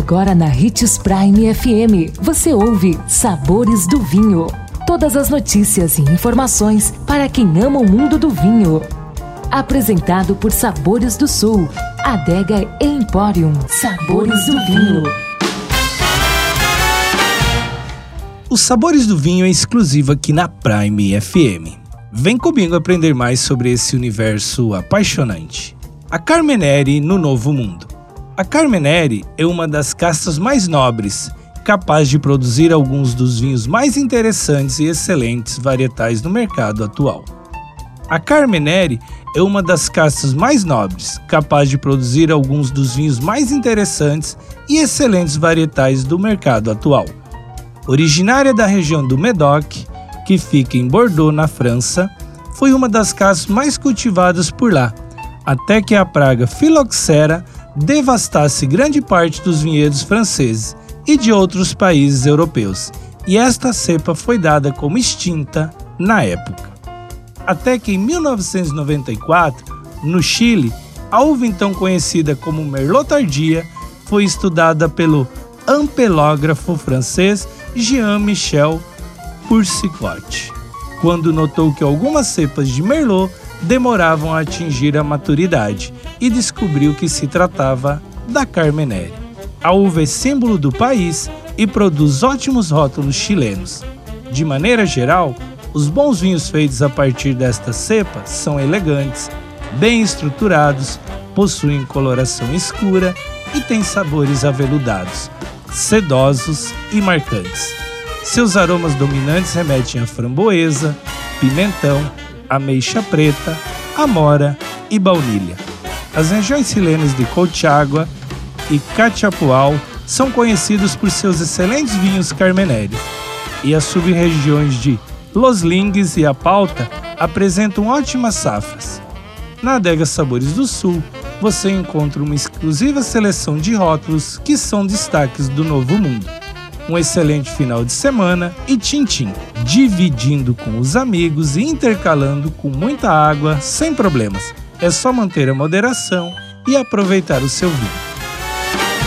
Agora na Ritz Prime FM, você ouve Sabores do Vinho. Todas as notícias e informações para quem ama o mundo do vinho. Apresentado por Sabores do Sul, Adega Emporium. Sabores do Vinho. Os Sabores do Vinho é exclusivo aqui na Prime FM. Vem comigo aprender mais sobre esse universo apaixonante. A Carmenere no Novo Mundo. A Carmenere é uma das castas mais nobres, capaz de produzir alguns dos vinhos mais interessantes e excelentes varietais no mercado atual. A Carmenere é uma das castas mais nobres, capaz de produzir alguns dos vinhos mais interessantes e excelentes varietais do mercado atual. Originária da região do Médoc, que fica em Bordeaux, na França, foi uma das castas mais cultivadas por lá, até que a praga filoxera devastasse grande parte dos vinhedos franceses e de outros países europeus, e esta cepa foi dada como extinta na época. Até que em 1994, no Chile, a uva então conhecida como Merlot tardia foi estudada pelo ampelógrafo francês Jean-Michel Poursicot, quando notou que algumas cepas de Merlot demoravam a atingir a maturidade e descobriu que se tratava da Carmenere. A uva é símbolo do país e produz ótimos rótulos chilenos. De maneira geral, os bons vinhos feitos a partir desta cepa são elegantes, bem estruturados, possuem coloração escura e têm sabores aveludados, sedosos e marcantes. Seus aromas dominantes remetem a framboesa, pimentão, ameixa preta, amora e baunilha. As regiões chilenas de Colchagua e Cachapual são conhecidos por seus excelentes vinhos carmenéreos, e as sub-regiões de Los Lingues e Apalta apresentam ótimas safras. Na adega Sabores do Sul, você encontra uma exclusiva seleção de rótulos que são destaques do Novo Mundo um excelente final de semana e tintim, dividindo com os amigos e intercalando com muita água sem problemas. É só manter a moderação e aproveitar o seu vinho.